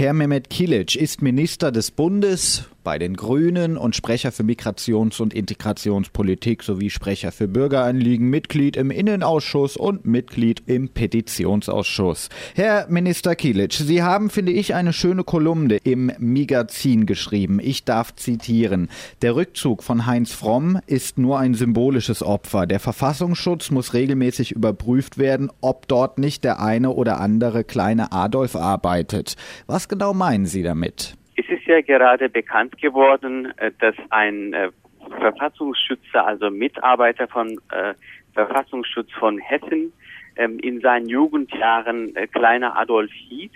Herr Mehmet Kilic ist Minister des Bundes bei den Grünen und Sprecher für Migrations- und Integrationspolitik sowie Sprecher für Bürgeranliegen, Mitglied im Innenausschuss und Mitglied im Petitionsausschuss. Herr Minister Kilic, Sie haben, finde ich, eine schöne Kolumne im Magazin geschrieben. Ich darf zitieren. Der Rückzug von Heinz Fromm ist nur ein symbolisches Opfer. Der Verfassungsschutz muss regelmäßig überprüft werden, ob dort nicht der eine oder andere kleine Adolf arbeitet. Was genau meinen Sie damit? Ist ja gerade bekannt geworden, äh, dass ein äh, Verfassungsschützer, also Mitarbeiter von äh, Verfassungsschutz von Hessen, ähm, in seinen Jugendjahren kleiner Adolf hieß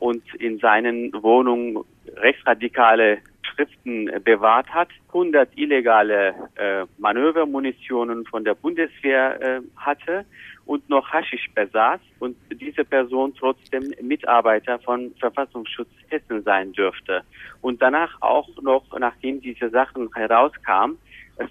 und in seinen Wohnungen rechtsradikale Schriften äh, bewahrt hat, 100 illegale äh, Manövermunitionen von der Bundeswehr äh, hatte und noch Haschisch besaß und diese Person trotzdem Mitarbeiter von Verfassungsschutz Hessen sein dürfte. Und danach auch noch, nachdem diese Sachen herauskamen,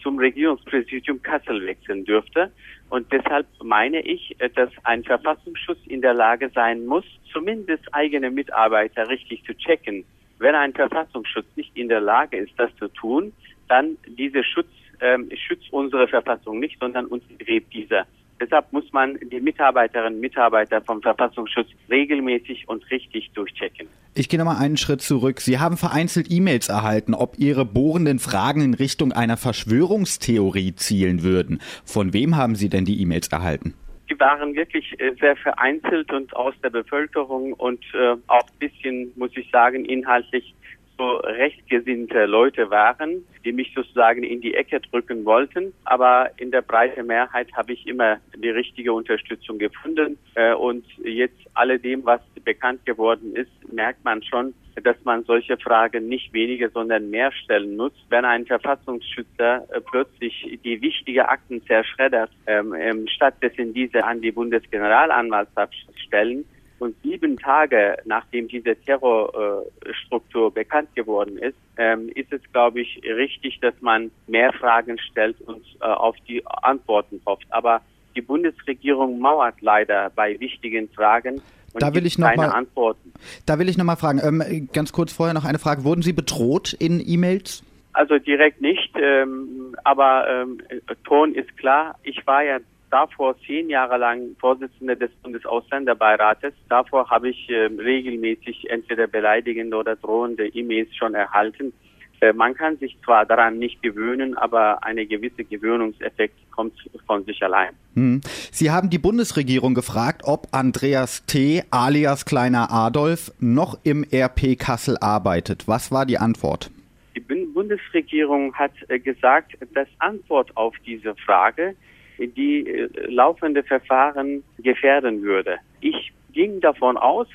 zum Regierungspräsidium Kassel wechseln dürfte. Und deshalb meine ich, dass ein Verfassungsschutz in der Lage sein muss, zumindest eigene Mitarbeiter richtig zu checken. Wenn ein Verfassungsschutz nicht in der Lage ist, das zu tun, dann diese Schutz ähm, schützt unsere Verfassung nicht, sondern uns gräbt dieser. Deshalb muss man die Mitarbeiterinnen und Mitarbeiter vom Verfassungsschutz regelmäßig und richtig durchchecken. Ich gehe nochmal einen Schritt zurück. Sie haben vereinzelt E-Mails erhalten, ob Ihre bohrenden Fragen in Richtung einer Verschwörungstheorie zielen würden. Von wem haben Sie denn die E-Mails erhalten? Die waren wirklich äh, sehr vereinzelt und aus der Bevölkerung und äh, auch bisschen, muss ich sagen, inhaltlich so rechtgesinnte Leute waren, die mich sozusagen in die Ecke drücken wollten. Aber in der breiten Mehrheit habe ich immer die richtige Unterstützung gefunden. Äh, und jetzt alledem, was bekannt geworden ist, merkt man schon, dass man solche Fragen nicht weniger, sondern mehr stellen muss. Wenn ein Verfassungsschützer äh, plötzlich die wichtige Akten zerschreddert, ähm, ähm, stattdessen diese an die Bundesgeneralanwaltschaft stellen, und sieben Tage nachdem diese Terrorstruktur bekannt geworden ist, ähm, ist es, glaube ich, richtig, dass man mehr Fragen stellt und äh, auf die Antworten hofft. Aber die Bundesregierung mauert leider bei wichtigen Fragen. Und da will ich noch mal, Antworten. Da will ich noch mal fragen. Ähm, ganz kurz vorher noch eine Frage: Wurden Sie bedroht in E-Mails? Also direkt nicht, ähm, aber ähm, Ton ist klar. Ich war ja davor zehn Jahre lang Vorsitzender des Bundesausländerbeirates. Davor habe ich äh, regelmäßig entweder beleidigende oder drohende E-Mails schon erhalten. Äh, man kann sich zwar daran nicht gewöhnen, aber eine gewisse Gewöhnungseffekt kommt von sich allein. Hm. Sie haben die Bundesregierung gefragt, ob Andreas T. alias Kleiner Adolf noch im RP Kassel arbeitet. Was war die Antwort? Die Bundesregierung hat äh, gesagt, dass Antwort auf diese Frage die äh, laufende Verfahren gefährden würde. Ich ging davon aus,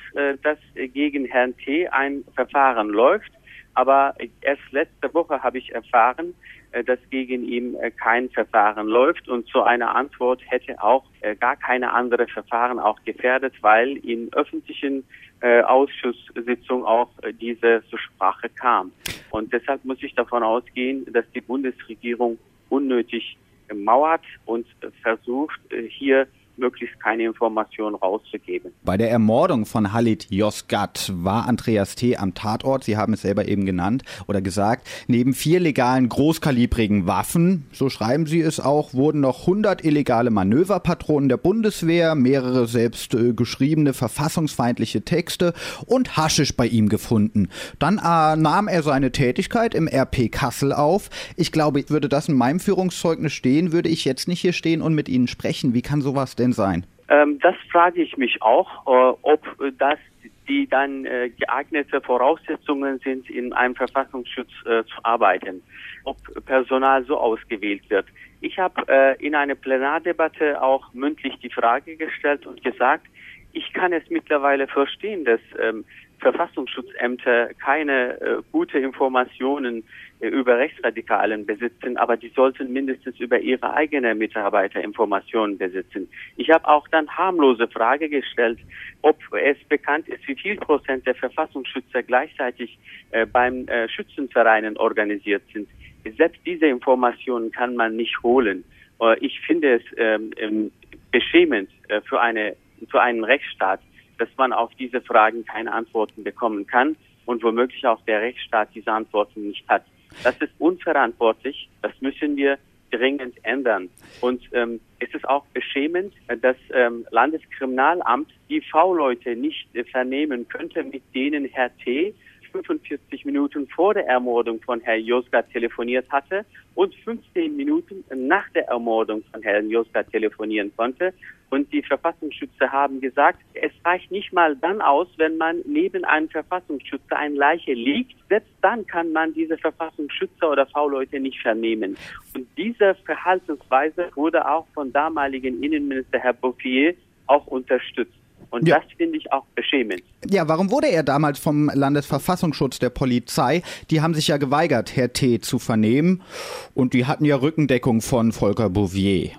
dass gegen Herrn T. ein Verfahren läuft, aber erst letzte Woche habe ich erfahren, äh, dass gegen ihn kein Verfahren läuft und so eine Antwort hätte auch gar keine andere Verfahren auch gefährdet, weil in öffentlichen Ausschusssitzungen auch diese zur Sprache kam. Und deshalb muss ich davon ausgehen, dass die Bundesregierung unnötig mauert und versucht, äh, hier möglichst keine Informationen rauszugeben. Bei der Ermordung von Halit Yozgat war Andreas T. am Tatort, Sie haben es selber eben genannt oder gesagt, neben vier legalen großkalibrigen Waffen, so schreiben Sie es auch, wurden noch 100 illegale Manöverpatronen der Bundeswehr, mehrere selbst äh, geschriebene verfassungsfeindliche Texte und Haschisch bei ihm gefunden. Dann äh, nahm er seine Tätigkeit im RP Kassel auf. Ich glaube, würde das in meinem Führungszeugnis stehen, würde ich jetzt nicht hier stehen und mit Ihnen sprechen. Wie kann sowas denn sein? Ähm, das frage ich mich auch, äh, ob das die dann äh, geeignete Voraussetzungen sind, in einem Verfassungsschutz äh, zu arbeiten, ob Personal so ausgewählt wird. Ich habe äh, in einer Plenardebatte auch mündlich die Frage gestellt und gesagt, ich kann es mittlerweile verstehen, dass ähm, Verfassungsschutzämter keine äh, gute Informationen äh, über Rechtsradikalen besitzen, aber die sollten mindestens über ihre eigenen Mitarbeiter Informationen besitzen. Ich habe auch dann harmlose Frage gestellt, ob es bekannt ist, wie viel Prozent der Verfassungsschützer gleichzeitig äh, beim äh, Schützenvereinen organisiert sind. Selbst diese Informationen kann man nicht holen. Äh, ich finde es ähm, ähm beschämend äh, für eine für einen Rechtsstaat, dass man auf diese Fragen keine Antworten bekommen kann und womöglich auch der Rechtsstaat diese Antworten nicht hat. Das ist unverantwortlich. Das müssen wir dringend ändern. Und ähm, es ist auch beschämend, dass ähm, Landeskriminalamt die V-Leute nicht äh, vernehmen könnte, mit denen Herr T. 45 Minuten vor der Ermordung von Herrn Joska telefoniert hatte und 15 Minuten nach der Ermordung von Herrn Joska telefonieren konnte. Und die Verfassungsschützer haben gesagt, es reicht nicht mal dann aus, wenn man neben einem Verfassungsschützer eine Leiche liegt. Selbst dann kann man diese Verfassungsschützer oder V-Leute nicht vernehmen. Und diese Verhaltensweise wurde auch von damaligen Innenminister Herr Bouffier auch unterstützt. Und ja. das finde ich auch beschämend. Ja, warum wurde er damals vom Landesverfassungsschutz der Polizei? Die haben sich ja geweigert, Herr T. zu vernehmen. Und die hatten ja Rückendeckung von Volker Bouvier.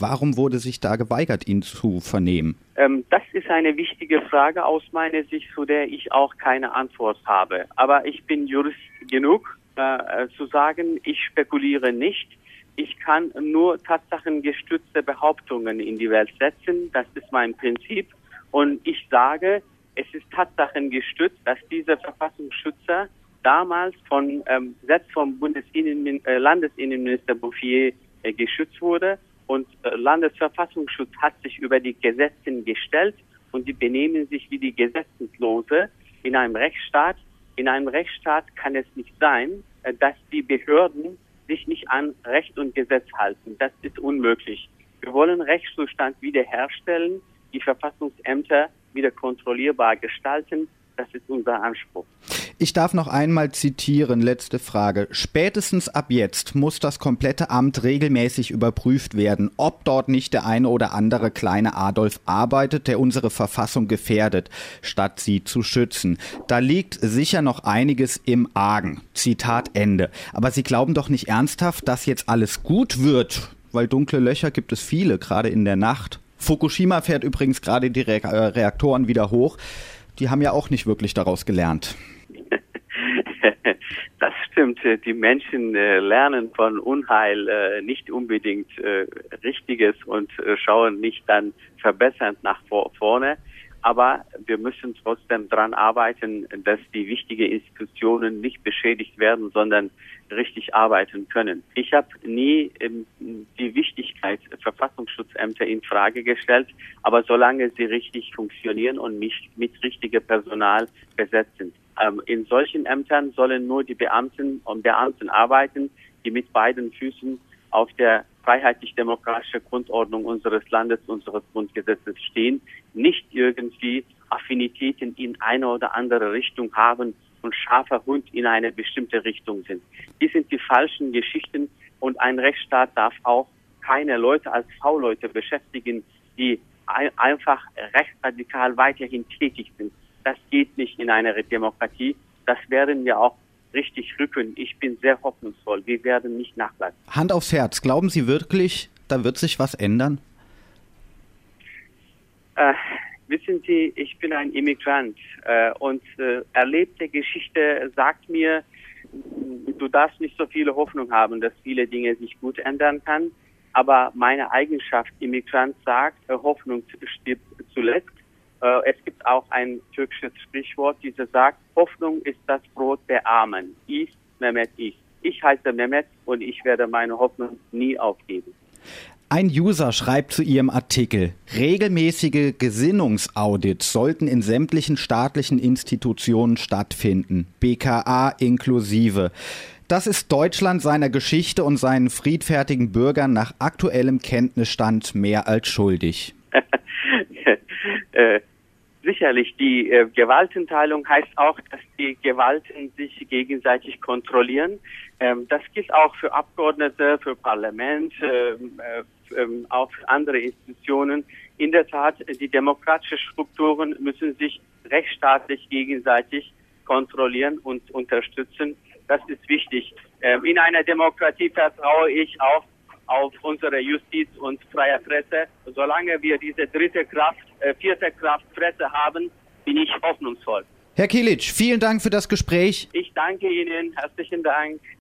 Warum wurde sich da geweigert, ihn zu vernehmen? Ähm, das ist eine wichtige Frage aus meiner Sicht, zu der ich auch keine Antwort habe. Aber ich bin Jurist genug, äh, zu sagen, ich spekuliere nicht. Ich kann nur tatsachengestützte Behauptungen in die Welt setzen. Das ist mein Prinzip. Und ich sage, es ist Tatsachen gestützt, dass dieser Verfassungsschützer damals von ähm, selbst vom Bundesinnen, äh, Landesinnenminister Bouffier äh, geschützt wurde und äh, Landesverfassungsschutz hat sich über die Gesetze gestellt und die benehmen sich wie die Gesetzeslose in einem Rechtsstaat. In einem Rechtsstaat kann es nicht sein, äh, dass die Behörden sich nicht an Recht und Gesetz halten. Das ist unmöglich. Wir wollen Rechtszustand wiederherstellen die Verfassungsämter wieder kontrollierbar gestalten. Das ist unser Anspruch. Ich darf noch einmal zitieren, letzte Frage. Spätestens ab jetzt muss das komplette Amt regelmäßig überprüft werden, ob dort nicht der eine oder andere kleine Adolf arbeitet, der unsere Verfassung gefährdet, statt sie zu schützen. Da liegt sicher noch einiges im Argen. Zitat Ende. Aber Sie glauben doch nicht ernsthaft, dass jetzt alles gut wird, weil dunkle Löcher gibt es viele, gerade in der Nacht. Fukushima fährt übrigens gerade die äh, Reaktoren wieder hoch. Die haben ja auch nicht wirklich daraus gelernt. Das stimmt. Die Menschen äh, lernen von Unheil äh, nicht unbedingt Richtiges und schauen nicht dann verbessernd nach vorne. Aber wir müssen trotzdem daran arbeiten, dass die wichtigen Institutionen nicht beschädigt werden, sondern richtig arbeiten können. Ich habe nie ähm, die Wichtigkeit Verfassungsschutzämter in Frage gestellt, aber solange sie richtig funktionieren und nicht mit richtigem Personal besetzt sind. Ähm, in solchen Ämtern sollen nur die Beamten und Beamten arbeiten, die mit beiden Füßen auf der freiheitlich-demokratischen Grundordnung unseres Landes, unseres Grundgesetzes stehen, nicht irgendwie Affinitäten in eine oder andere Richtung haben und scharfer Hund in eine bestimmte Richtung sind. Die sind die falschen Geschichten und ein Rechtsstaat darf auch keine Leute als V-Leute beschäftigen, die ein, einfach rechtsradikal weiterhin tätig sind. Das geht nicht in einer Demokratie. Das werden wir auch richtig rücken. Ich bin sehr hoffnungsvoll. Wir werden nicht nachlassen. Hand aufs Herz. Glauben Sie wirklich, da wird sich was ändern? Äh, wissen Sie, ich bin ein Immigrant äh, und äh, erlebte Geschichte sagt mir, du darfst nicht so viele Hoffnung haben, dass viele Dinge sich gut ändern kann. Aber meine Eigenschaft Immigrant sagt, äh, Hoffnung stirbt zuletzt. Äh, es gibt auch ein türkisches Sprichwort, dieses sagt, Hoffnung ist das Brot der Armen. Ist Mehmet ist. Ich heiße Mehmet und ich werde meine Hoffnung nie aufgeben. Ein User schreibt zu ihrem Artikel, regelmäßige Gesinnungsaudits sollten in sämtlichen staatlichen Institutionen stattfinden, BKA inklusive. Das ist Deutschland seiner Geschichte und seinen friedfertigen Bürgern nach aktuellem Kenntnisstand mehr als schuldig. äh, sicherlich, die äh, Gewaltenteilung heißt auch, dass die Gewalten sich gegenseitig kontrollieren. Ähm, das gilt auch für Abgeordnete, für Parlament, ähm, äh, ähm, auch für andere Institutionen. In der Tat, die demokratischen Strukturen müssen sich rechtsstaatlich gegenseitig kontrollieren und unterstützen. Das ist wichtig. Ähm, in einer Demokratie vertraue ich auch auf unsere Justiz und freie Presse. Solange wir diese dritte Kraft, äh, vierte Kraft Presse haben, bin ich hoffnungsvoll. Herr Kilic, vielen Dank für das Gespräch. Ich danke Ihnen. Herzlichen Dank.